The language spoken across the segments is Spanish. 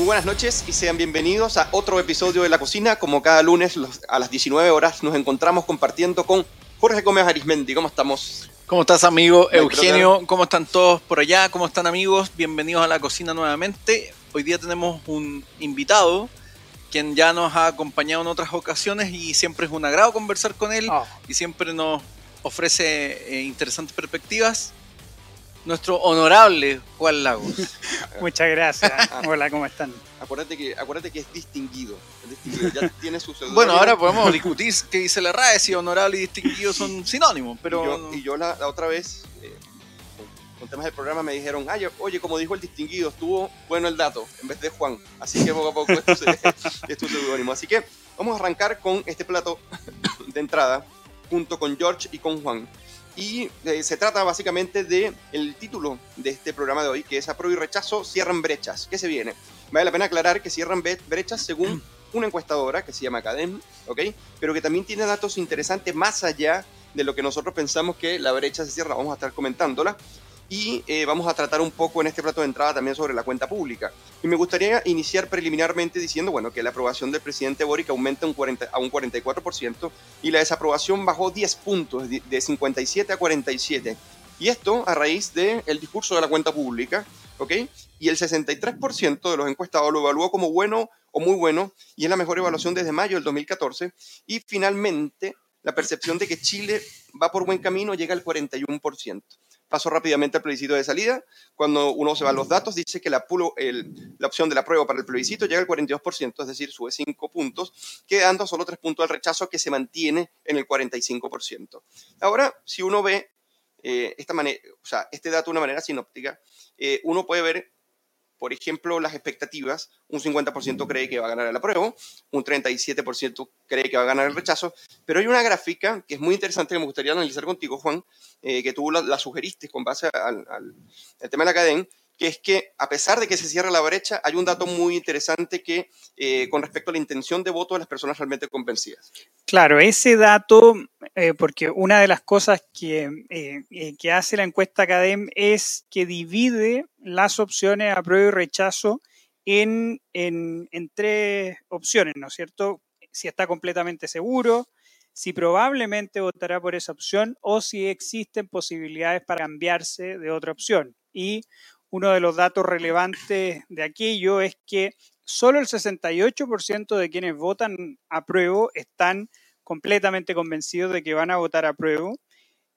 Muy buenas noches y sean bienvenidos a otro episodio de La Cocina. Como cada lunes a las 19 horas nos encontramos compartiendo con Jorge Gómez Arismendi. ¿Cómo estamos? ¿Cómo estás, amigo? Eugenio, ¿cómo están todos por allá? ¿Cómo están, amigos? Bienvenidos a La Cocina nuevamente. Hoy día tenemos un invitado quien ya nos ha acompañado en otras ocasiones y siempre es un agrado conversar con él Oh. y siempre nos ofrece eh, interesantes perspectivas. Nuestro honorable Juan Lagos. Muchas gracias. Hola, ¿cómo están? Acuérdate que, acuérdate que es distinguido. es distinguido, Ya tiene su seudónimo. Bueno, ahora podemos discutir qué dice la RAE, si honorable y distinguido son sinónimos, pero... Y yo, y yo la, la otra vez, eh, con, con temas del programa, me dijeron, "Ay, oye, como dijo el distinguido, estuvo bueno el dato, en vez de Juan. Así que poco a poco esto se- es tu seudónimo. Así que vamos a arrancar con este plato de entrada, junto con George y con Juan. Y eh, se trata básicamente de el título de este programa de hoy, que es Apruebo y Rechazo cierran brechas. ¿Qué se viene? Vale la pena aclarar que cierran bre- brechas según una encuestadora que se llama Academ, ¿ok? Pero que también tiene datos interesantes más allá de lo que nosotros pensamos que la brecha se cierra. Vamos a estar comentándola. Y eh, vamos a tratar un poco en este plato de entrada también sobre la cuenta pública. Y me gustaría iniciar preliminarmente diciendo, bueno, que la aprobación del presidente Boric aumenta un 40 a un 44% y la desaprobación bajó 10 puntos, de de 57 a 47. Y esto a raíz del discurso de la cuenta pública, ¿ok? Y el 63% de los encuestados lo evaluó como bueno o muy bueno, y es la mejor evaluación desde mayo del 2014. Y finalmente, la percepción de que Chile va por buen camino llega al 41%. Paso rápidamente al plebiscito de salida. Cuando uno se va a los datos, dice que la, opción de la prueba para el plebiscito llega al 42%, es decir, sube 5 puntos, quedando solo 3 puntos al rechazo que se mantiene en el 45%. Ahora, si uno ve eh, esta manera, o sea, este dato de una manera sinóptica, eh, uno puede ver, por ejemplo, las expectativas. Un 50% cree que va a ganar el apruebo, un 37% cree que va a ganar el rechazo, pero hay una gráfica que es muy interesante que me gustaría analizar contigo, Juan, eh, que tú la, la sugeriste con base al, al- al tema de la cadena, que es que a pesar de que se cierra la brecha, hay un dato muy interesante que eh, con respecto a la intención de voto de las personas realmente convencidas. Claro, ese dato, eh, porque una de las cosas que, eh, que hace la encuesta Academ es que divide las opciones apruebo y rechazo en, en tres opciones, ¿no es cierto? Si está completamente seguro, si probablemente votará por esa opción o si existen posibilidades para cambiarse de otra opción. Y uno de los datos relevantes de aquello es que solo el 68% de quienes votan apruebo están completamente convencidos de que van a votar apruebo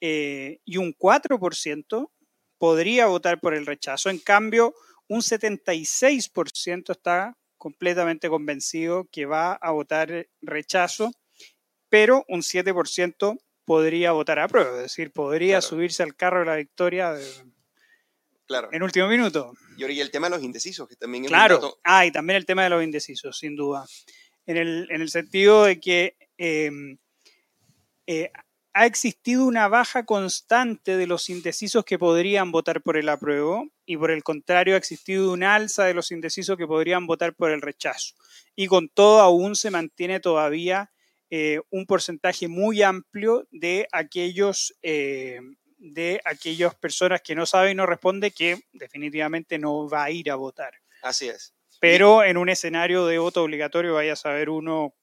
eh, y un 4% podría votar por el rechazo. En cambio, un 76% está completamente convencido que va a votar rechazo, pero un 7% podría votar apruebo, es decir, podría Claro. subirse al carro de la victoria de- Claro. en último minuto. Y el tema de los indecisos, que también es un Claro. dato Ah, y también el tema de los indecisos, sin duda. En el, en el sentido de que eh, eh, ha existido una baja constante de los indecisos que podrían votar por el apruebo y por el contrario ha existido una alza de los indecisos que podrían votar por el rechazo. Y con todo aún se mantiene todavía eh, un porcentaje muy amplio de aquellos eh, de aquellas personas que no saben y no responden que definitivamente no va a ir a votar. Así es. Pero en un escenario de voto obligatorio vaya a saber uno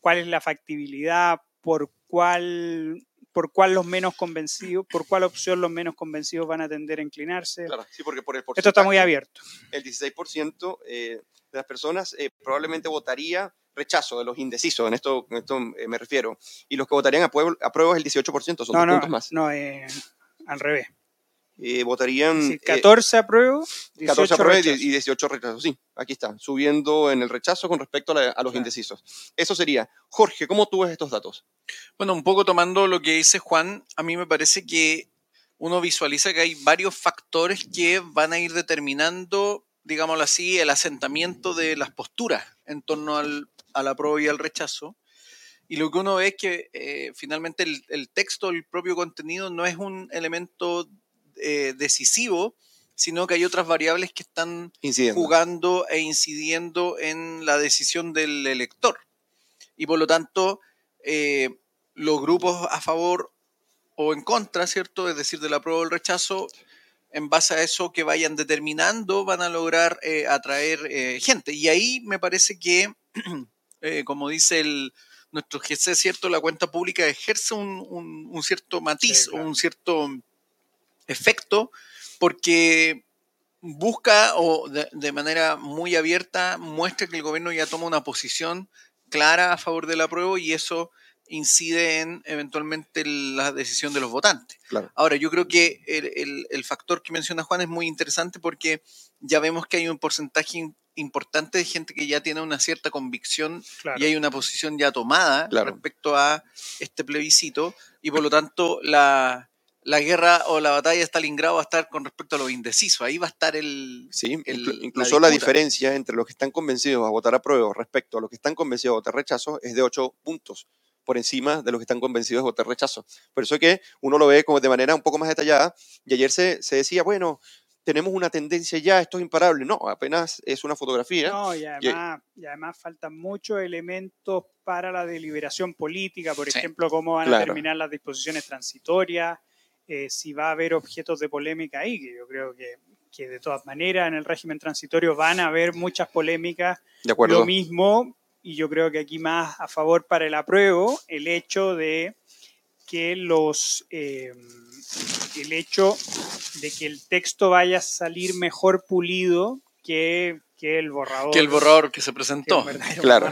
cuál es la factibilidad, por cuál, por cuál los menos convencidos, por cuál opción los menos convencidos van a tender a inclinarse. Claro, sí, porque por el Esto está muy abierto. El 16% eh, de las personas eh, probablemente votaría rechazo de los indecisos, en esto, en esto eh, me refiero. Y los que votarían a prueba, a prueba es el 18%, son No, dos no, puntos más. no, eh, al revés. Eh, votarían Sí, eh, 14 apruebo, 18 14 a prueba y rechazo. die- y 18 rechazo. Sí, aquí está, subiendo en el rechazo con respecto a, la- a los Claro. indecisos. Eso sería. Jorge, ¿cómo tú ves estos datos? Bueno, un poco tomando lo que dice Juan, a mí me parece que uno visualiza que hay varios factores que van a ir determinando, digámoslo así, el asentamiento de las posturas en torno al, a la prueba y al rechazo. Y lo que uno ve es que eh, finalmente el, el texto, el propio contenido, no es un elemento eh, decisivo, sino que hay otras variables que están Incidiendo. jugando e incidiendo en la decisión del elector. Y por lo tanto, eh, los grupos a favor o en contra, ¿cierto? Es decir, del apruebo o el rechazo, en base a eso que vayan determinando, van a lograr eh, atraer eh, gente. Y ahí me parece que, como dice el, nuestro GC, ¿cierto? La cuenta pública ejerce un, cierto matiz, un cierto efecto, porque busca o de, manera muy abierta muestra que el gobierno ya toma una posición clara a favor del apruebo y eso incide en eventualmente la decisión de los votantes. Ahora, yo creo que el, factor que menciona Juan es muy interesante porque ya vemos que hay un porcentaje importante de gente que ya tiene una cierta convicción y hay una posición ya tomada respecto a este plebiscito y por lo tanto la, guerra o la batalla de Stalingrado va a estar con respecto a lo indeciso. Ahí va a estar el. Sí, incluso la, diferencia entre los que están convencidos a votar a prueba respecto a los que están convencidos a votar rechazo es de 8 puntos por encima de los que están convencidos de votar rechazo. Por eso es que uno lo ve como de manera un poco más detallada y ayer se, se decía, bueno, tenemos una tendencia ya, esto es imparable. No, apenas es una fotografía. No, y además, y además faltan muchos elementos para la deliberación política, por ejemplo, cómo van a terminar las disposiciones transitorias, eh, si va a haber objetos de polémica ahí, que yo creo que, que, de todas maneras en el régimen transitorio van a haber muchas polémicas. De acuerdo. Lo mismo y yo creo que aquí más a favor para el apruebo, el hecho de que los eh, el hecho de que el texto vaya a salir mejor pulido que, que el borrador. Que el borrador que se presentó. claro.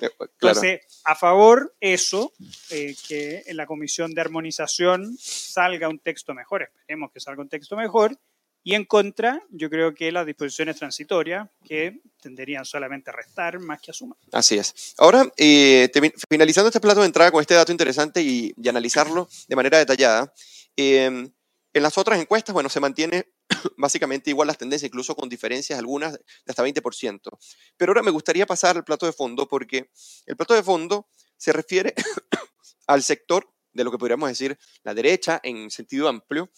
Eh, Entonces, a favor eso, eh, que en la comisión de armonización salga un texto mejor, esperemos que salga un texto mejor, y en contra, yo creo que las disposiciones transitorias, que tenderían solamente a restar más que a sumar. Así es. Ahora, eh, finalizando este plato de entrada con este dato interesante y, analizarlo de manera detallada, em, en las otras encuestas, bueno, se mantiene básicamente igual las tendencias, incluso con diferencias algunas de hasta 20%. Pero ahora me gustaría pasar al plato de fondo porque el plato de fondo se refiere al sector de lo que podríamos decir la derecha en sentido amplio,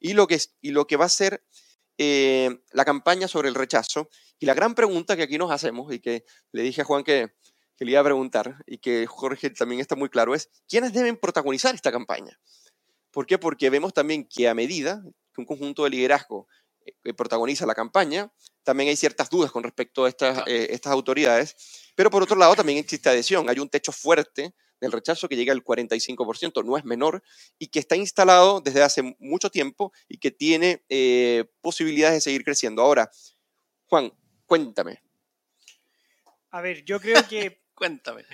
y lo que, y lo que va a ser eh, la campaña sobre el rechazo. Y la gran pregunta que aquí nos hacemos y que le dije a Juan que, que le iba a preguntar y que Jorge también está muy claro es, ¿quiénes deben protagonizar esta campaña? ¿Por qué? Porque vemos también que a medida que un conjunto de liderazgo eh, protagoniza la campaña, también hay ciertas dudas con respecto a estas, eh, estas autoridades, pero por otro lado también existe adhesión, hay un techo fuerte del rechazo que llega al 45%, no es menor, y que está instalado desde hace mucho tiempo y que tiene eh, posibilidades de seguir creciendo. Ahora, Juan, cuéntame. A ver, yo creo que... cuéntame.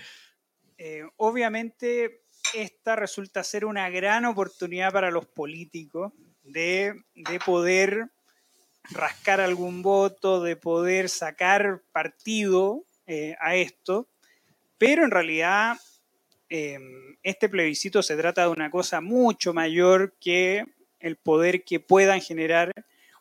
Eh, obviamente, esta resulta ser una gran oportunidad para los políticos de, poder rascar algún voto, de poder sacar partido eh, a esto, pero en realidad Em, este plebiscito se trata de una cosa mucho mayor que el poder que puedan generar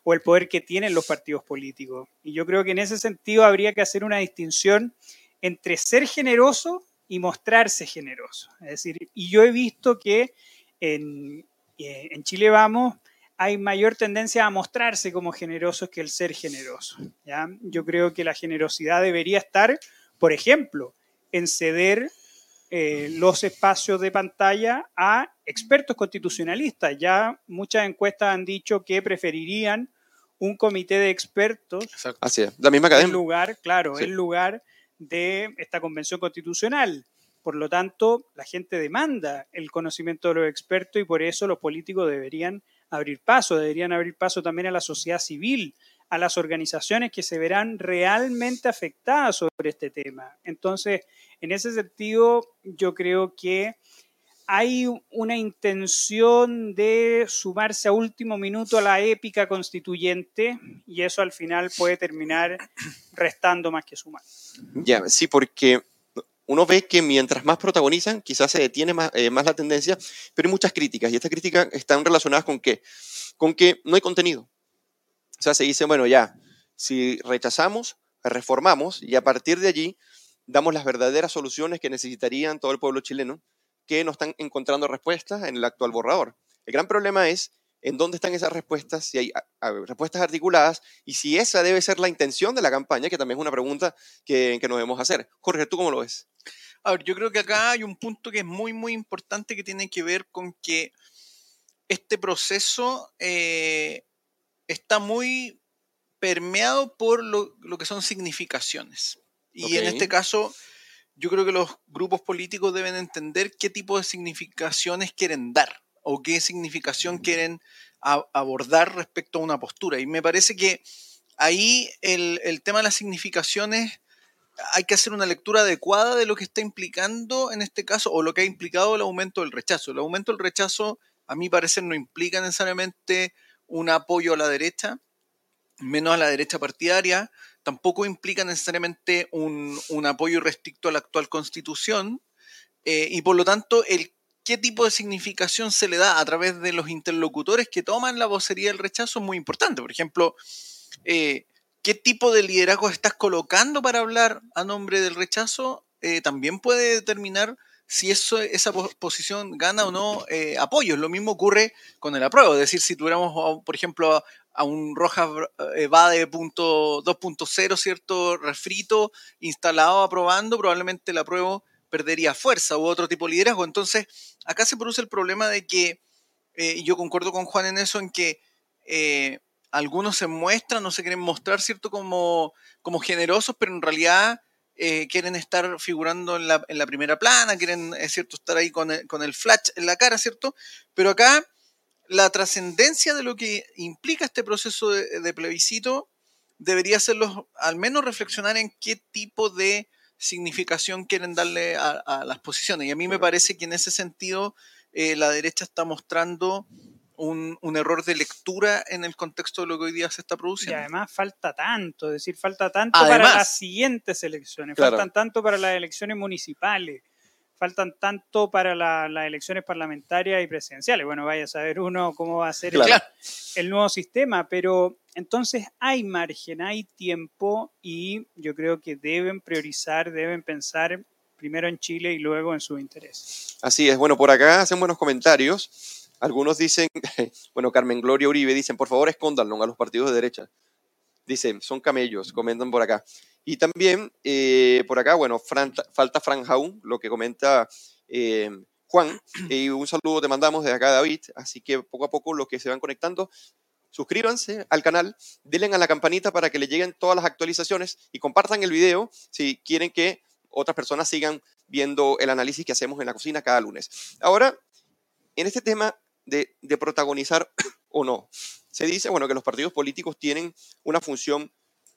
o el poder que tienen los partidos políticos. Y yo creo que en ese sentido habría que hacer una distinción entre ser generoso y mostrarse generoso. Es decir, y yo he visto que en, eh, en Chile Vamos hay mayor tendencia a mostrarse como generosos que el ser generoso. ¿ya? Yo creo que la generosidad debería estar, por ejemplo, en ceder eh, los espacios de pantalla a expertos constitucionalistas. Ya muchas encuestas han dicho que preferirían un comité de expertos. Así es, la misma cadena. En lugar, claro, en lugar de esta convención constitucional. Por lo tanto, la gente demanda el conocimiento de los expertos y por eso los políticos deberían abrir paso, deberían abrir paso también a la sociedad civil, a las organizaciones que se verán realmente afectadas sobre este tema. Entonces, en ese sentido, yo creo que hay una intención de sumarse a último minuto a la épica constituyente y eso al final puede terminar restando más que sumar. Sí, porque uno ve que mientras más protagonizan, quizás se detiene más, eh, más la tendencia, pero hay muchas críticas y estas críticas están relacionadas con qué? Con que no hay contenido. O sea, se dice, bueno, ya, si rechazamos, reformamos y a partir de allí damos las verdaderas soluciones que necesitarían todo el pueblo chileno, que no están encontrando respuestas en el actual borrador. El gran problema es en dónde están esas respuestas, si hay respuestas articuladas y si esa debe ser la intención de la campaña, que también es una pregunta que, que nos debemos hacer. Jorge, ¿tú cómo lo ves? A ver, yo creo que acá hay un punto que es muy, muy importante que tiene que ver con que este proceso eh, está muy permeado por lo, que son significaciones. Y en este caso, yo creo que los grupos políticos deben entender qué tipo de significaciones quieren dar o qué significación quieren abordar respecto a una postura. Y me parece que ahí el, el tema de las significaciones hay que hacer una lectura adecuada de lo que está implicando en este caso o lo que ha implicado el aumento del rechazo. El aumento del rechazo, a mi parecer, no implica necesariamente un apoyo a la derecha, menos a la derecha partidaria, tampoco implica necesariamente un, apoyo irrestricto a la actual constitución, eh, y por lo tanto, el qué tipo de significación se le da a través de los interlocutores que toman la vocería del rechazo es muy importante. Por ejemplo, eh, qué tipo de liderazgo estás colocando para hablar a nombre del rechazo eh, también puede determinar si eso, esa posición gana o no eh, apoyos. Lo mismo ocurre con el apruebo. Es decir, si tuviéramos, por ejemplo, a, un Rojas eh, Bade 2.0, ¿cierto? Refrito, instalado aprobando, probablemente el apruebo perdería fuerza u otro tipo de liderazgo. Entonces, acá se produce el problema de que, y yo concuerdo con Juan en eso, en que algunos se muestran, no se quieren mostrar, ¿cierto? Como, como generosos, pero en realidad eh, quieren estar figurando en la, en la, primera plana, quieren, es cierto, estar ahí con el, con el flash en la cara, ¿cierto? Pero acá la trascendencia de lo que implica este proceso de, plebiscito debería hacerlos al menos reflexionar en qué tipo de significación quieren darle a, las posiciones. Y a mí me parece que en ese sentido eh, la derecha está mostrando un, error de lectura en el contexto de lo que hoy día se está produciendo. Y además falta tanto, es decir, falta tanto para las siguientes elecciones, faltan tanto para las elecciones municipales, faltan tanto para las elecciones parlamentarias y presidenciales. Bueno, vaya a saber uno cómo va a ser el, nuevo sistema, pero entonces hay margen, hay tiempo y yo creo que deben priorizar, deben pensar primero en Chile y luego en su interés. Así es, bueno, por acá hacen buenos comentarios. Algunos dicen, bueno, Carmen Gloria Uribe dicen, por favor escóndanlo a los partidos de derecha. Dicen, son camellos, comentan por acá. Y también eh, por acá, bueno, falta Fran Jaun, lo que comenta eh, Juan. Y un saludo te mandamos desde acá, David. Así que poco a poco los que se van conectando, suscríbanse al canal, denle a la campanita para que le lleguen todas las actualizaciones y compartan el video si quieren que otras personas sigan viendo el análisis que hacemos en la cocina cada lunes. Ahora, en este tema de, protagonizar o no. Se dice, bueno, que los partidos políticos tienen una función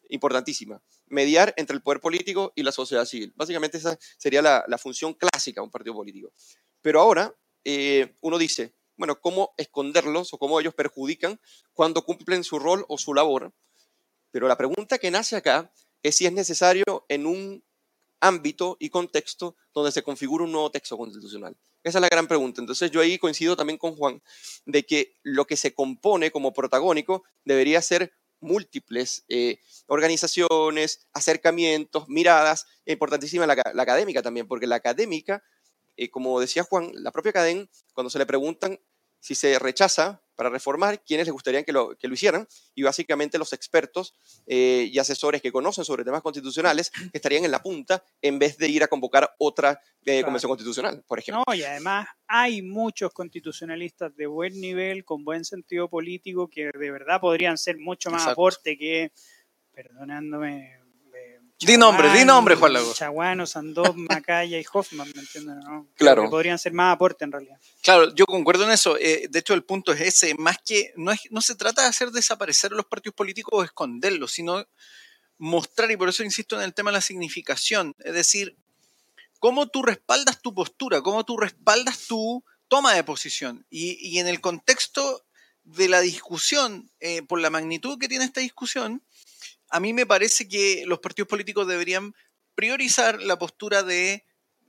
importantísima, mediar entre el poder político y la sociedad civil. Básicamente esa sería la, función clásica de un partido político. Pero ahora eh, uno dice, bueno, ¿cómo esconderlos o cómo ellos perjudican cuando cumplen su rol o su labor? Pero la pregunta que nace acá es si es necesario en un ámbito y contexto donde se configura un nuevo texto constitucional. Esa es la gran pregunta. Entonces yo ahí coincido también con Juan de que lo que se compone como protagónico debería ser múltiples eh, organizaciones, acercamientos, miradas, importantísima la, académica también, porque la académica, eh, como decía Juan, la propia academia, cuando se le preguntan si se rechaza para reformar, quiénes les gustaría que lo, que lo hicieran, y básicamente los expertos eh, y asesores que conocen sobre temas constitucionales que estarían en la punta en vez de ir a convocar otra eh, convención constitucional, por ejemplo. No, y además hay muchos constitucionalistas de buen nivel, con buen sentido político, que de verdad podrían ser mucho más aporte que, perdonándome di nombre, di nombre, Juan Lago. Chaguano, Sandov, Macaya y Hoffman, ¿me entienden? Claro. Que podrían ser más aporte en realidad. Claro, yo concuerdo en eso. Eh, de hecho, el punto es ese. Más que no, es, no se trata de hacer desaparecer los partidos políticos o esconderlos, sino mostrar, y por eso insisto en el tema de la significación. Es decir, cómo tú respaldas tu postura, cómo tú respaldas tu toma de posición. Y, y en el contexto de la discusión, eh, por la magnitud que tiene esta discusión, a mí me parece que los partidos políticos deberían priorizar la postura de,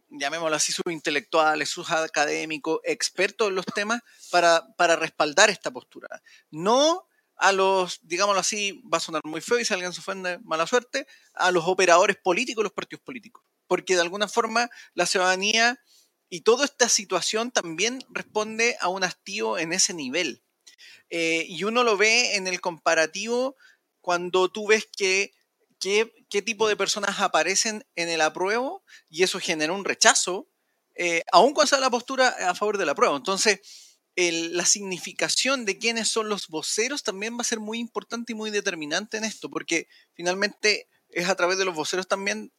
llamémoslo así, sus intelectuales, sus académicos, expertos en los temas, para, para respaldar esta postura. No a los, digámoslo así, va a sonar muy feo y si alguien se ofende, mala suerte, a los operadores políticos los partidos políticos. Porque de alguna forma la ciudadanía y toda esta situación también responde a un hastío en ese nivel. Eh, y uno lo ve en el comparativo cuando tú ves que qué, tipo de personas aparecen en el apruebo y eso genera un rechazo, eh, aún cuando sea la postura a favor del apruebo. Entonces, la significación de quiénes son los voceros también va a ser muy importante y muy determinante en esto, porque finalmente es a través de los voceros también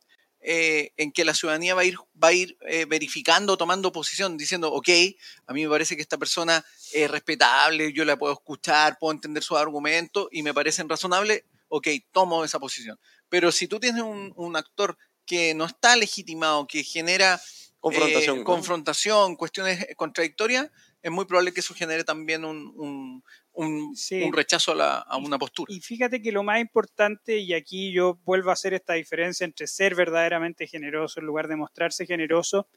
eh, en que la ciudadanía va a ir, va a ir eh, verificando, tomando posición, diciendo, ok, a mí me parece que esta persona es respetable, yo la puedo escuchar, puedo entender sus argumentos y me parecen razonables, ok, tomo esa posición. Pero si tú tienes un, actor que no está legitimado, que genera confrontación, eh, confrontación cuestiones contradictorias, es muy probable que eso genere también un, rechazo a, una postura. Y fíjate que lo más importante, y aquí yo vuelvo a hacer esta diferencia entre ser verdaderamente generoso en lugar de mostrarse generoso,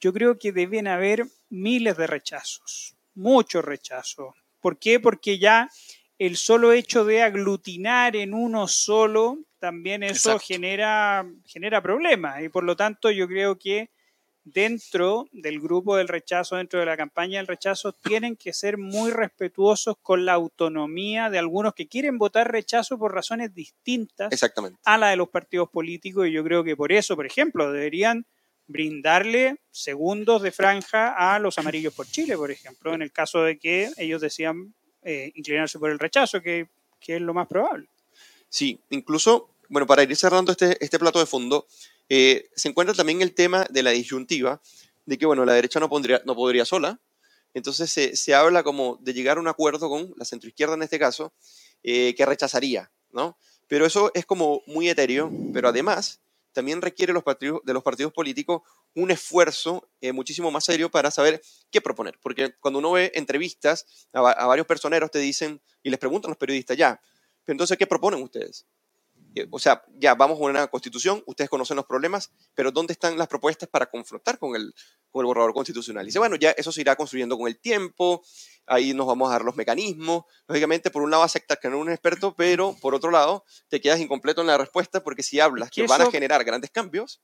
yo creo que deben haber miles de rechazos, muchos rechazos. ¿Por qué? Porque ya el solo hecho de aglutinar en uno solo, también eso genera, genera problemas. Y por lo tanto yo creo que dentro del grupo del rechazo, dentro de la campaña del rechazo, tienen que ser muy respetuosos con la autonomía de algunos que quieren votar rechazo por razones distintas a la de los partidos políticos y yo creo que por eso, por ejemplo, deberían brindarle segundos de franja a los amarillos por Chile, por ejemplo, en el caso de que ellos decían eh, inclinarse por el rechazo, que, que es lo más probable. Sí, incluso, bueno, para ir cerrando este, este plato de fondo, eh, se encuentra también el tema de la disyuntiva, de que bueno, la derecha no, pondría, no podría sola, entonces se, se, habla como de llegar a un acuerdo con la centroizquierda en este caso, eh, que rechazaría, ¿no? Pero eso es como muy etéreo, pero además también requiere de los partidos políticos un esfuerzo eh, muchísimo más serio para saber qué proponer. Porque cuando uno ve entrevistas a, a varios personeros, te dicen y les preguntan los periodistas, ya, pero entonces, ¿qué proponen ustedes? O sea, ya vamos a una constitución, ustedes conocen los problemas, pero ¿dónde están las propuestas para confrontar con el, con el borrador constitucional? Y dice, bueno, ya eso se irá construyendo con el tiempo, ahí nos vamos a dar los mecanismos. Lógicamente, por un lado aceptas que no eres un experto, pero por otro lado te quedas incompleto en la respuesta porque si hablas que, van a generar grandes cambios,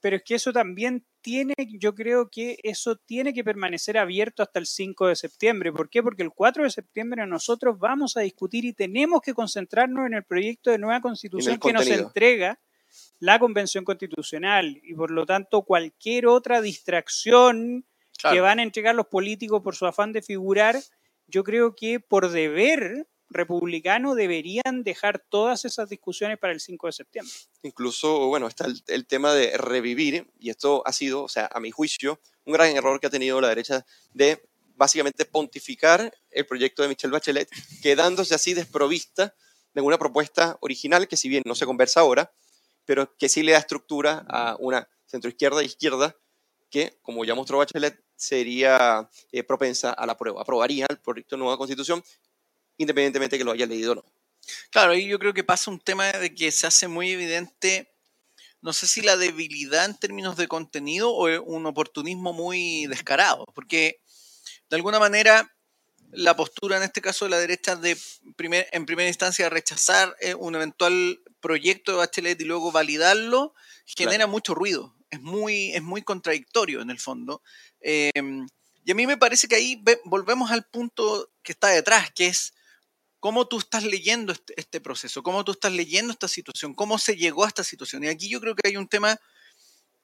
pero es que eso también tiene, yo creo que eso tiene que permanecer abierto hasta el 5 de septiembre. ¿Por qué? Porque el 4 de septiembre nosotros vamos a discutir y tenemos que concentrarnos en el proyecto de nueva constitución que nos entrega la Convención Constitucional y por lo tanto cualquier otra distracción que van a entregar los políticos por su afán de figurar, yo creo que por deber republicano deberían dejar todas esas discusiones para el 5 de septiembre. Incluso, bueno, está el, tema de revivir, y esto ha sido, o sea, a mi juicio, un gran error que ha tenido la derecha de básicamente pontificar el proyecto de Michelle Bachelet, quedándose así desprovista de una propuesta original que si bien no se conversa ahora, pero que sí le da estructura a una centroizquierda e izquierda que, como ya mostró Bachelet, sería eh, propensa a la prueba. Aprobaría el proyecto de nueva constitución independientemente de que lo haya leído o no. Claro, ahí yo creo que pasa un tema de que se hace muy evidente, no sé si la debilidad en términos de contenido o un oportunismo muy descarado, porque de alguna manera la postura en este caso de la derecha de primer, en primera instancia rechazar eh, un eventual proyecto de Bachelet y luego validarlo genera mucho ruido, es muy, es muy contradictorio en el fondo. Em, y a mí me parece que ahí volvemos al punto que está detrás, que es cómo tú estás leyendo este, este, proceso, cómo tú estás leyendo esta situación, cómo se llegó a esta situación. Y aquí yo creo que hay un tema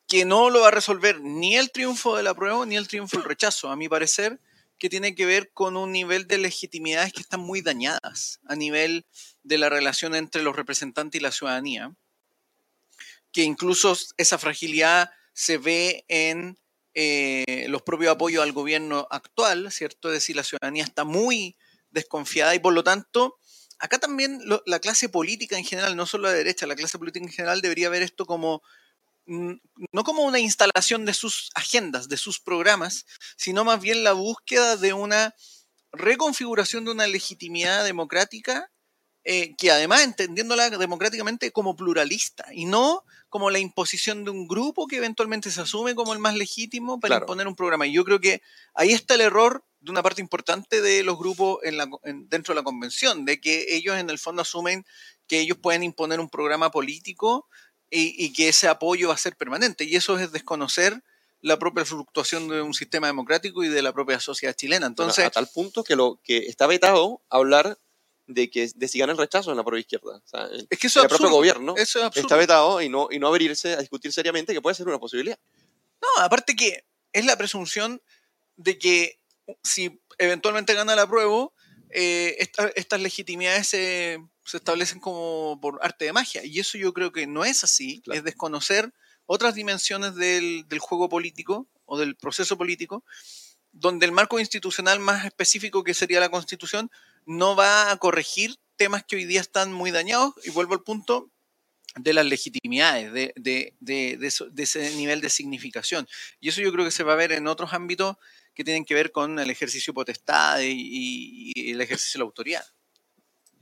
que no lo va a resolver ni el triunfo de la prueba ni el triunfo del rechazo, a mi parecer, que tiene que ver con un nivel de legitimidades que están muy dañadas a nivel de la relación entre los representantes y la ciudadanía, que incluso esa fragilidad se ve en eh, los propios apoyos al gobierno actual, ¿cierto? Es decir, la ciudadanía está muy desconfiada y por lo tanto, acá también la clase política en general, no solo la derecha, la clase política en general debería ver esto como mm, no como una instalación de sus agendas, de sus programas, sino más bien la búsqueda de una reconfiguración de una legitimidad democrática eh, que además entendiéndola democráticamente como pluralista y no como la imposición de un grupo que eventualmente se asume como el más legítimo para imponer un programa. Y yo creo que ahí está el error de una parte importante de los grupos en dentro de la convención, de que ellos en el fondo asumen que ellos pueden imponer un programa político y, que ese apoyo va a ser permanente. Y eso es desconocer la propia fluctuación de un sistema democrático y de la propia sociedad chilena. Entonces, a tal punto que lo que está vetado hablar de que de si gana el rechazo en la propia izquierda. es que eso el propio gobierno está vetado y no, y no abrirse a discutir seriamente que puede ser una posibilidad. No, aparte que es la presunción de que si eventualmente gana la prueba, eh, estas legitimidades se, establecen como por arte de magia. Y eso yo creo que no es así, es desconocer otras dimensiones del, del, juego político o del proceso político, donde el marco institucional más específico que sería la constitución no va a corregir temas que hoy día están muy dañados. Y vuelvo al punto, de las legitimidades, de, de, de, de, ese nivel de significación. Y eso yo creo que se va a ver en otros ámbitos que tienen que ver con el ejercicio potestad y, y el ejercicio de la autoridad.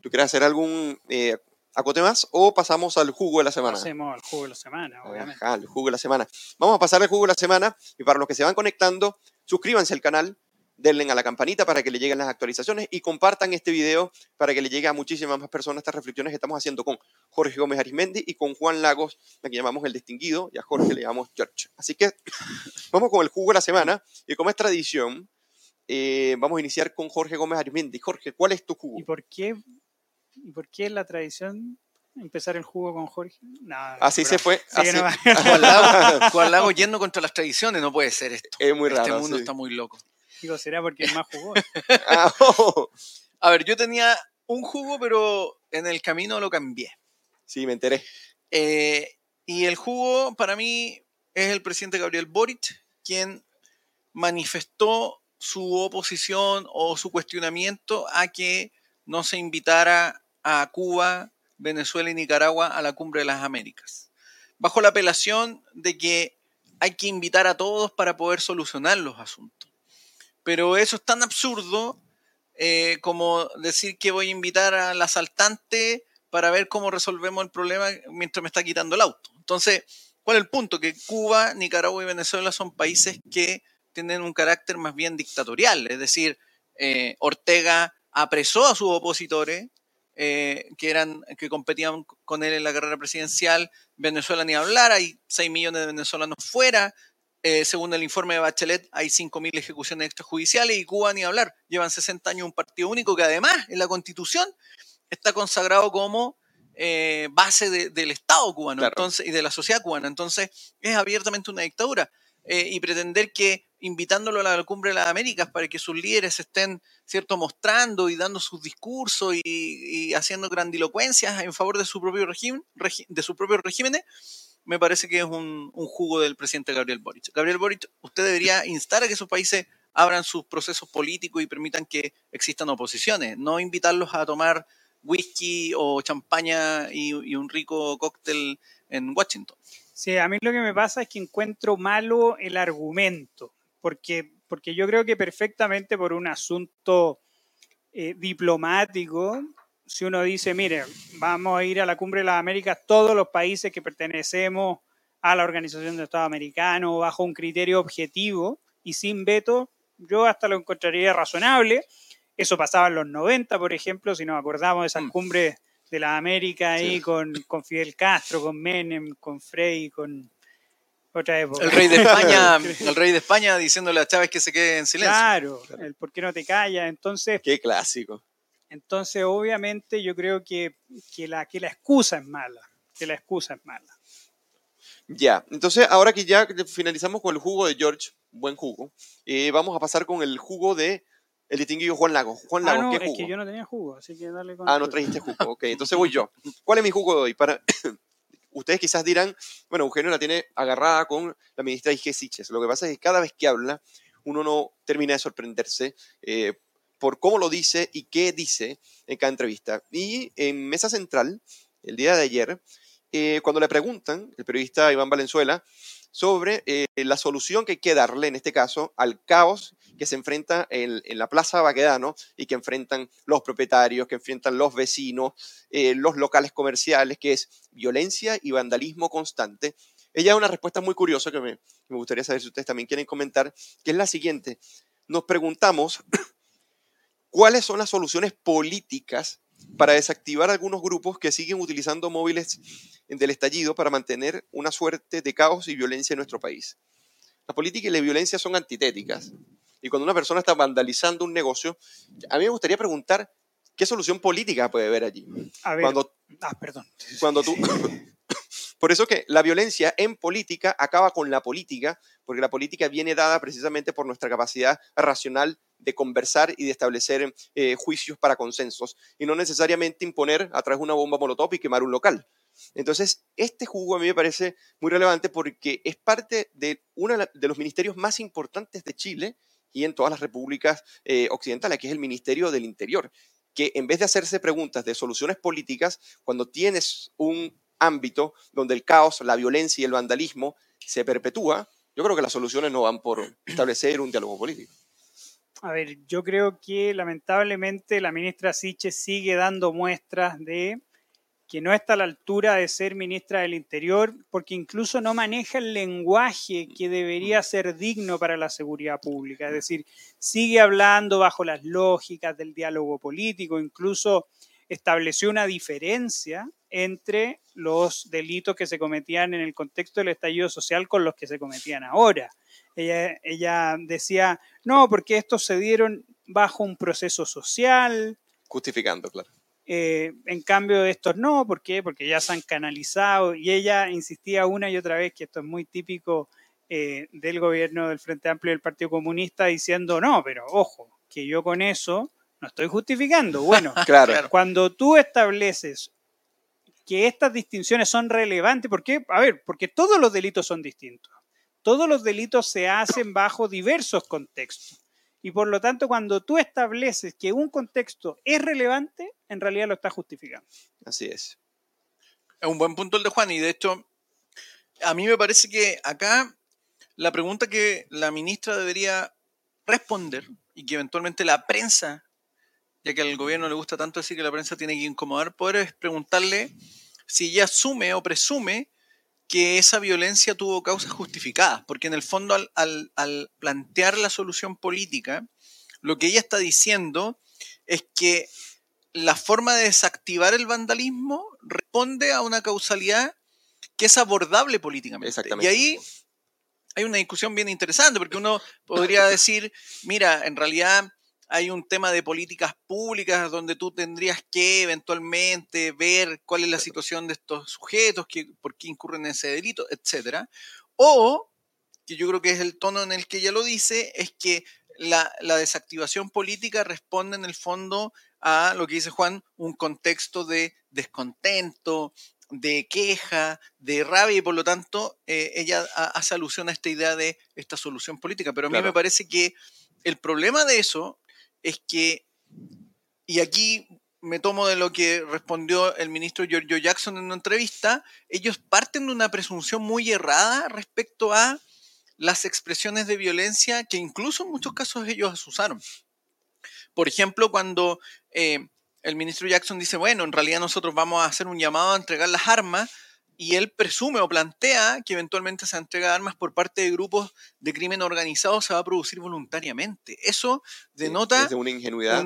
¿Tú quieres hacer algún eh, acote más o pasamos al jugo de la semana? Pasemos al jugo de la semana, obviamente. Ajá, el jugo de la semana. Vamos a pasar al jugo de la semana y para los que se van conectando, suscríbanse al canal, denle a la campanita para que le lleguen las actualizaciones y compartan este video para que le llegue a muchísimas más personas estas reflexiones que estamos haciendo con Jorge Gómez Arismendi y con Juan Lagos, a quien llamamos el distinguido, y a Jorge le llamamos George. Así que vamos con el jugo de la semana y como es tradición, eh, vamos a iniciar con Jorge Gómez Arismendi. Jorge, ¿cuál es tu jugo? ¿Y por qué, y por qué la tradición empezar el jugo con Jorge. así se fue. así. No Juan, Lagos, yendo contra las tradiciones, no puede ser esto. Es muy raro. Este mundo está muy loco. Digo, será porque es más jugoso. Ah, oh. A ver, yo tenía un jugo, pero en el camino lo cambié. Sí, me enteré. Eh, y el jugo para mí es el presidente Gabriel Boric, quien manifestó su oposición o su cuestionamiento a que no se invitara a Cuba, Venezuela y Nicaragua a la cumbre de las Américas, bajo la apelación de que hay que invitar a todos para poder solucionar los asuntos. Pero eso es tan absurdo eh, como decir que voy a invitar al asaltante para ver cómo resolvemos el problema mientras me está quitando el auto. Entonces, ¿cuál es el punto? Que Cuba, Nicaragua y Venezuela son países que tienen un carácter más bien dictatorial. Es decir, eh, Ortega apresó a sus opositores eh, que, eran, que competían con él en la carrera presidencial. Venezuela ni hablar, hay 6 millones de venezolanos fuera. Eh, según el informe de Bachelet, hay 5.000 ejecuciones extrajudiciales y Cuba ni hablar. Llevan 60 años un partido único que además en la constitución está consagrado como eh, base del Estado cubano entonces, y de la sociedad cubana. Entonces es abiertamente una dictadura. Eh, y pretender que invitándolo a la cumbre de las Américas para que sus líderes estén cierto mostrando y dando sus discursos y, haciendo grandilocuencias en favor de su propio régimen, de sus propios regímenes, me parece que es un, jugo del presidente Gabriel Boric. Gabriel Boric, usted debería instar a que esos países abran sus procesos políticos y permitan que existan oposiciones, no invitarlos a tomar whisky o champaña y, un rico cóctel en Washington. Sí, a mí lo que me pasa es que encuentro malo el argumento, porque, porque yo creo que perfectamente por un asunto eh, diplomático si uno dice, mire, vamos a ir a la cumbre de las Américas, todos los países que pertenecemos a la Organización de Estado Americano bajo un criterio objetivo y sin veto, yo hasta lo encontraría razonable. Eso pasaba en los 90, por ejemplo, si nos acordamos de esas mm. cumbres de la América ahí con, con, Fidel Castro, con Menem, con Frey, con otra época. El rey de España, el rey de España diciéndole a Chávez que se quede en silencio. Claro, el por qué no te callas. Entonces. Qué clásico. Entonces, obviamente, yo creo que, la, que la excusa es mala, que la excusa es mala. Ya, entonces ahora que ya finalizamos con el jugo de George, buen jugo, eh, vamos a pasar con el jugo de el distinguido Juan Lago. Juan Lago, ah, no, ¿qué jugo? Es que yo no tenía jugo, así que dale con Ah, no trajiste jugo, ok, entonces voy yo. ¿Cuál es mi jugo de hoy? Para... Ustedes quizás dirán, bueno, Eugenio la tiene agarrada con la ministra Ige Siches. Lo que pasa es que cada vez que habla, uno no termina de sorprenderse eh, por cómo lo dice y qué dice en cada entrevista. Y en Mesa Central, el día de ayer, eh, cuando le preguntan, el periodista Iván Valenzuela, sobre eh, la solución que hay que darle, en este caso, al caos que se enfrenta en, la Plaza Baquedano y que enfrentan los propietarios, que enfrentan los vecinos, eh, los locales comerciales, que es violencia y vandalismo constante. Ella da una respuesta muy curiosa que me, me gustaría saber si ustedes también quieren comentar, que es la siguiente. Nos preguntamos cuáles son las soluciones políticas para desactivar algunos grupos que siguen utilizando móviles del estallido para mantener una suerte de caos y violencia en nuestro país. La política y la violencia son antitéticas. Y cuando una persona está vandalizando un negocio, a mí me gustaría preguntar qué solución política puede haber allí. A ver, cuando, ah, perdón. Cuando tú, por eso que la violencia en política acaba con la política, porque la política viene dada precisamente por nuestra capacidad racional de conversar y de establecer eh, juicios para consensos y no necesariamente imponer a través de una bomba molotov y quemar un local. Entonces, este jugo a mí me parece muy relevante porque es parte de uno de los ministerios más importantes de Chile y en todas las repúblicas eh, occidentales, que es el Ministerio del Interior, que en vez de hacerse preguntas de soluciones políticas, cuando tienes un ámbito donde el caos, la violencia y el vandalismo se perpetúa, yo creo que las soluciones no van por establecer un diálogo político. A ver, yo creo que lamentablemente la ministra Siche sigue dando muestras de que no está a la altura de ser ministra del Interior, porque incluso no maneja el lenguaje que debería ser digno para la seguridad pública. Es decir, sigue hablando bajo las lógicas del diálogo político, incluso estableció una diferencia entre los delitos que se cometían en el contexto del estallido social con los que se cometían ahora. Ella, ella decía, no, porque estos se dieron bajo un proceso social. Justificando, claro. Eh, en cambio de estos no, ¿por qué? Porque ya se han canalizado y ella insistía una y otra vez que esto es muy típico eh, del gobierno del Frente Amplio y del Partido Comunista diciendo no, pero ojo, que yo con eso no estoy justificando. Bueno, claro. cuando tú estableces que estas distinciones son relevantes, ¿por qué? A ver, porque todos los delitos son distintos. Todos los delitos se hacen bajo diversos contextos. Y por lo tanto, cuando tú estableces que un contexto es relevante, en realidad lo estás justificando. Así es. Es un buen punto el de Juan y de hecho, a mí me parece que acá la pregunta que la ministra debería responder y que eventualmente la prensa, ya que al gobierno le gusta tanto decir que la prensa tiene que incomodar poder, es preguntarle si ella asume o presume que esa violencia tuvo causas justificadas, porque en el fondo al, plantear la solución política, lo que ella está diciendo es que la forma de desactivar el vandalismo responde a una causalidad que es abordable políticamente. Y ahí hay una discusión bien interesante, porque uno podría decir, mira, en realidad hay un tema de políticas públicas donde tú tendrías que eventualmente ver cuál es la situación de estos sujetos, por qué incurren en ese delito, etc. O, que yo creo que es el tono en el que ella lo dice, es que la, la desactivación política responde en el fondo a lo que dice Juan, un contexto de descontento, de queja, de rabia y por lo tanto eh, ella hace alusión a esta idea de esta solución política. Pero a mí me parece que el problema de eso es que, y aquí me tomo de lo que respondió el ministro Giorgio Jackson en una entrevista, ellos parten de una presunción muy errada respecto a las expresiones de violencia que incluso en muchos casos ellos usaron. Por ejemplo, cuando eh, el ministro Jackson dice, bueno, en realidad nosotros vamos a hacer un llamado a entregar las armas, y él presume o plantea que eventualmente esa entrega de armas por parte de grupos de crimen organizado se va a producir voluntariamente. Eso denota una ingenuidad,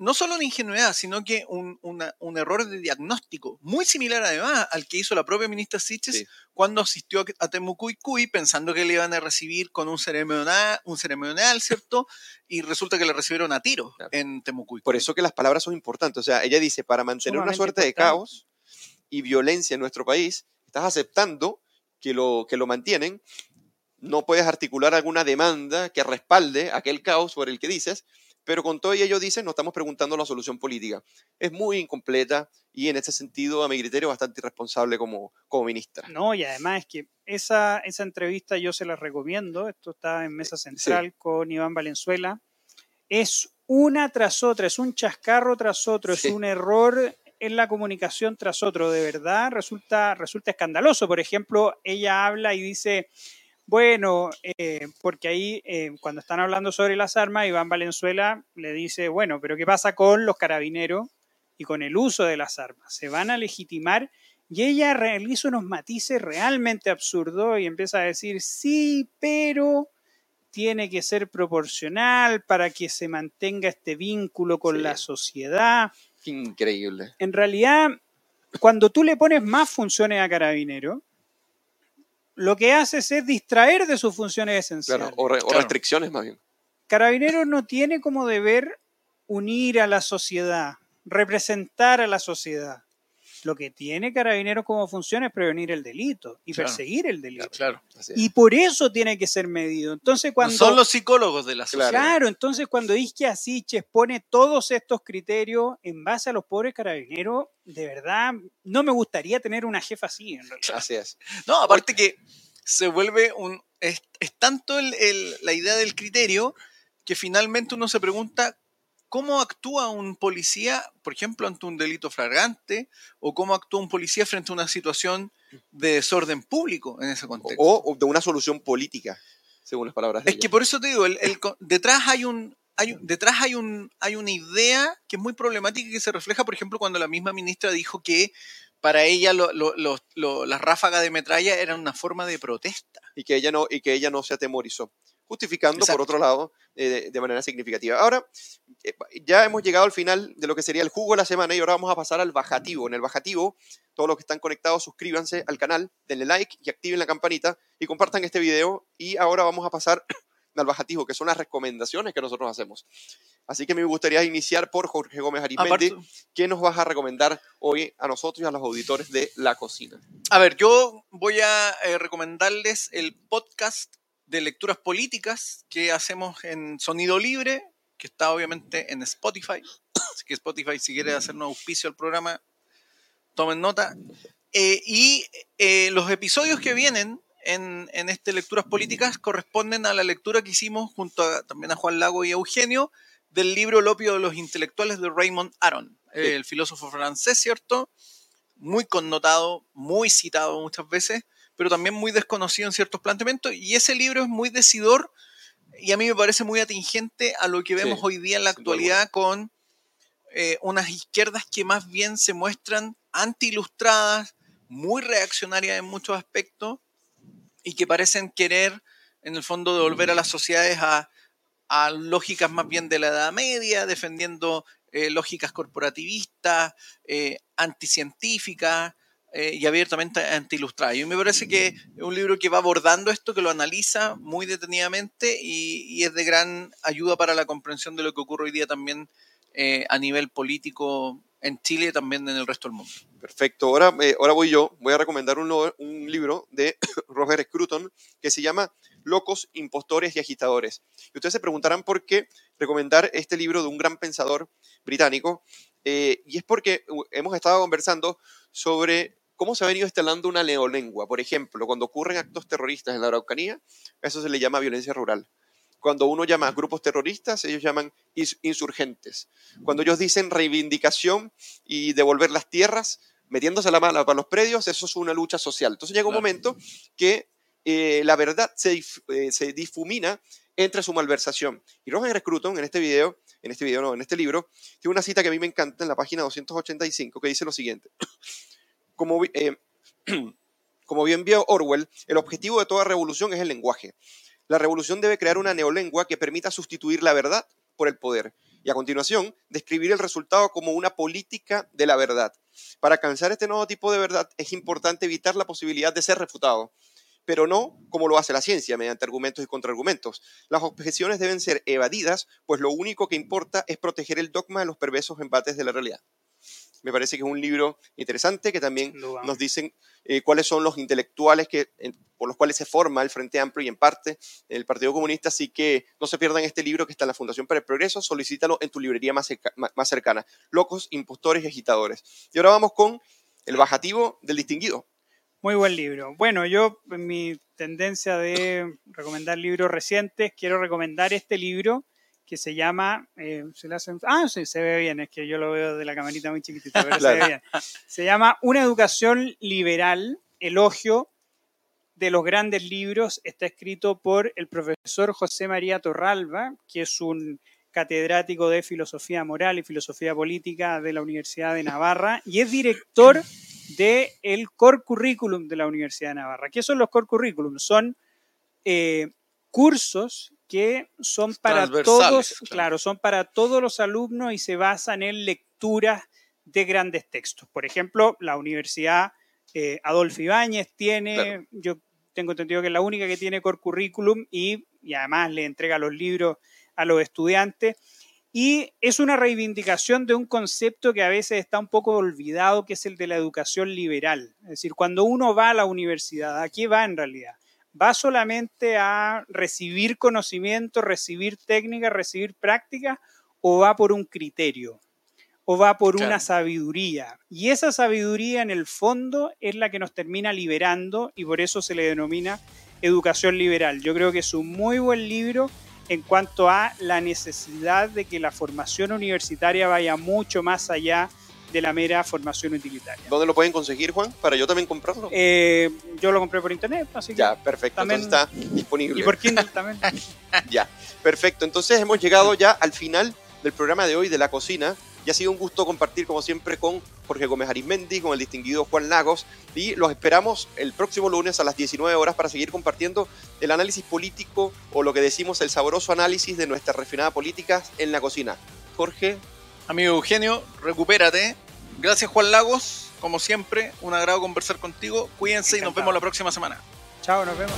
no solo una ingenuidad, sino que un, error de diagnóstico, muy similar además al que hizo la propia ministra Siches cuando asistió a Temucuicuy pensando que le iban a recibir con un ceremonial, un ceremonial, ¿cierto? Y resulta que le recibieron a tiro en Temucuicuy. Por eso que las palabras son importantes. O sea, ella dice, para mantener una suerte de caos, y violencia en nuestro país, estás aceptando que lo, que lo mantienen, no puedes articular alguna demanda que respalde aquel caos sobre el que dices, pero con todo ello dicen, no estamos preguntando la solución política. Es muy incompleta y en ese sentido, a mi criterio, bastante irresponsable como, como ministra. No, y además es que esa, esa entrevista yo se la recomiendo, esto está en Mesa Central con Iván Valenzuela, es una tras otra, es un chascarro tras otro, es un error en la comunicación tras otro. De verdad resulta, resulta escandaloso. Por ejemplo, ella habla y dice, bueno, eh, porque ahí eh, cuando están hablando sobre las armas, Iván Valenzuela le dice, bueno, pero ¿qué pasa con los carabineros y con el uso de las armas? ¿Se van a legitimar? Y ella realiza unos matices realmente absurdos y empieza a decir, sí, pero tiene que ser proporcional para que se mantenga este vínculo con la sociedad. Increíble. En realidad, cuando tú le pones más funciones a Carabinero, lo que haces es distraer de sus funciones esenciales. o, restricciones más bien. Carabinero no tiene como deber unir a la sociedad, representar a la sociedad. Lo que tiene Carabineros como función es prevenir el delito y Claro. perseguir el delito. Claro. Así es. Y por eso tiene que ser medido. Entonces, cuando. No son los psicólogos de la Claro. sociedad. Claro, entonces cuando Isquia Siches pone todos estos criterios en base a los pobres carabineros, de verdad, no me gustaría tener una jefa así. en realidad. Así es. No, aparte que se vuelve un. Es, es tanto el- el- la idea del criterio que finalmente uno se pregunta cómo actúa un policía, por ejemplo, ante un delito flagrante, o cómo actúa un policía frente a una situación de desorden público en ese contexto. O, o de una solución política, según las palabras de Es que ella. por eso te digo, el, el detrás hay un. Hay, detrás hay, un, hay una idea que es muy problemática y que se refleja, por ejemplo, cuando la misma ministra dijo que para ella lo- lo- lo- lo- las ráfagas de metralla eran una forma de protesta. y que ella no, y que ella no se atemorizó. Justificando, Exacto. por otro lado, eh, de, manera significativa. Ahora, eh, ya hemos llegado al final de lo que sería el jugo de la semana y ahora vamos a pasar al bajativo. En el bajativo, todos los que están conectados, suscríbanse al canal, denle like y activen la campanita y compartan este video. Y ahora vamos a pasar al bajativo, que son las recomendaciones que nosotros hacemos. Así que me gustaría iniciar por Jorge Gómez Arizmendi. Aparte- ¿Qué nos vas a recomendar hoy a nosotros y a los auditores de La Cocina? A ver, yo voy a eh, recomendarles el podcast de lecturas políticas que hacemos en Sonido Libre, que está obviamente en Spotify. Así que Spotify, si quiere hacer un auspicio al programa, tomen nota. Eh, y eh, los episodios que vienen en, en este Lecturas Políticas corresponden a la lectura que hicimos junto a, también a Juan Lago y a Eugenio del libro El opio de los intelectuales de Raymond Aron, eh, el filósofo francés, ¿cierto? Muy connotado, muy citado muchas veces, pero también muy desconocido en ciertos planteamientos. Y ese libro es muy decidor y a mí me parece muy atingente a lo que vemos Sí, hoy día en la actualidad con eh, unas izquierdas que más bien se muestran anti-ilustradas, muy reaccionarias en muchos aspectos y que parecen querer, en el fondo, devolver a las sociedades a, a lógicas más bien de la Edad Media, defendiendo eh, lógicas corporativistas, eh, anticientíficas eh, y abiertamente anti-ilustradas. Y me parece que es un libro que va abordando esto, que lo analiza muy detenidamente y, es de gran ayuda para la comprensión de lo que ocurre hoy día también eh, a nivel político en Chile y también en el resto del mundo. Perfecto, ahora, eh, ahora voy yo. Voy a recomendar un, un libro de Roger Scruton que se llama Locos, Impostores y Agitadores. Y ustedes se preguntarán por qué recomendar este libro de un gran pensador británico. Eh, y es porque uh, hemos estado conversando sobre cómo se ha venido instalando una neolengua. Por ejemplo, cuando ocurren actos terroristas en la Araucanía, eso se le llama violencia rural. Cuando uno llama a grupos terroristas, ellos llaman ins- insurgentes. Cuando ellos dicen reivindicación y devolver las tierras, metiéndose la mano para los predios, eso es una lucha social. Entonces llega un Claro. momento que eh, la verdad se, dif- eh, se difumina entre su malversación. Y Roger Scruton, en este video, en este video no, en este libro, tiene una cita que a mí me encanta en la página 285 que dice lo siguiente. Como, eh, como bien vio Orwell, el objetivo de toda revolución es el lenguaje. La revolución debe crear una neolengua que permita sustituir la verdad por el poder. Y a continuación, describir el resultado como una política de la verdad. Para alcanzar este nuevo tipo de verdad es importante evitar la posibilidad de ser refutado, pero no como lo hace la ciencia, mediante argumentos y contraargumentos. Las objeciones deben ser evadidas, pues lo único que importa es proteger el dogma de los perversos embates de la realidad. Me parece que es un libro interesante que también nos dicen eh, cuáles son los intelectuales que, en- por los cuales se forma el Frente Amplio y en parte el Partido Comunista, así que no se pierdan este libro que está en la Fundación para el Progreso, solicítalo en tu librería más, cerca- más cercana. Locos, impostores y agitadores. Y ahora vamos con el bajativo del distinguido. Muy buen libro. Bueno, yo en mi tendencia de recomendar libros recientes, quiero recomendar este libro que se llama, eh, ¿se le hace- ah, sí, se ve bien, es que yo lo veo de la camarita muy chiquitita, pero se ve bien. Se llama Una educación liberal, elogio de los grandes libros, está escrito por el profesor José María Torralba, que es un catedrático de filosofía moral y filosofía política de la Universidad de Navarra y es director del el core curriculum de la Universidad de Navarra. ¿Qué son los core curriculum? Son eh, cursos que son para todos, claro. claro, son para todos los alumnos y se basan en lecturas de grandes textos. Por ejemplo, la Universidad eh, Adolfo Ibáñez tiene, Claro. yo tengo entendido que es la única que tiene core curriculum y, y además le entrega los libros a los estudiantes. Y es una reivindicación de un concepto que a veces está un poco olvidado, que es el de la educación liberal. Es decir, cuando uno va a la universidad, ¿a qué va en realidad? ¿Va solamente a recibir conocimiento, recibir técnica, recibir práctica o va por un criterio? ¿O va por una sabiduría? Y esa sabiduría en el fondo es la que nos termina liberando y por eso se le denomina educación liberal. Yo creo que es un muy buen libro en cuanto a la necesidad de que la formación universitaria vaya mucho más allá de la mera formación utilitaria. ¿Dónde lo pueden conseguir, Juan? Para yo también comprarlo. Eh, yo lo compré por internet, así que. Ya, perfecto. También, está disponible. Y por Kindle también. ya, perfecto. Entonces hemos llegado ya al final del programa de hoy de la cocina. Y ha sido un gusto compartir, como siempre, con Jorge Gómez Arismendi, con el distinguido Juan Lagos. Y los esperamos el próximo lunes a las 19 horas para seguir compartiendo el análisis político o lo que decimos, el sabroso análisis de nuestra refinada política en la cocina. Jorge. Amigo Eugenio, recupérate. Gracias, Juan Lagos. Como siempre, un agrado conversar contigo. Cuídense y nos vemos la próxima semana. Chao, nos vemos.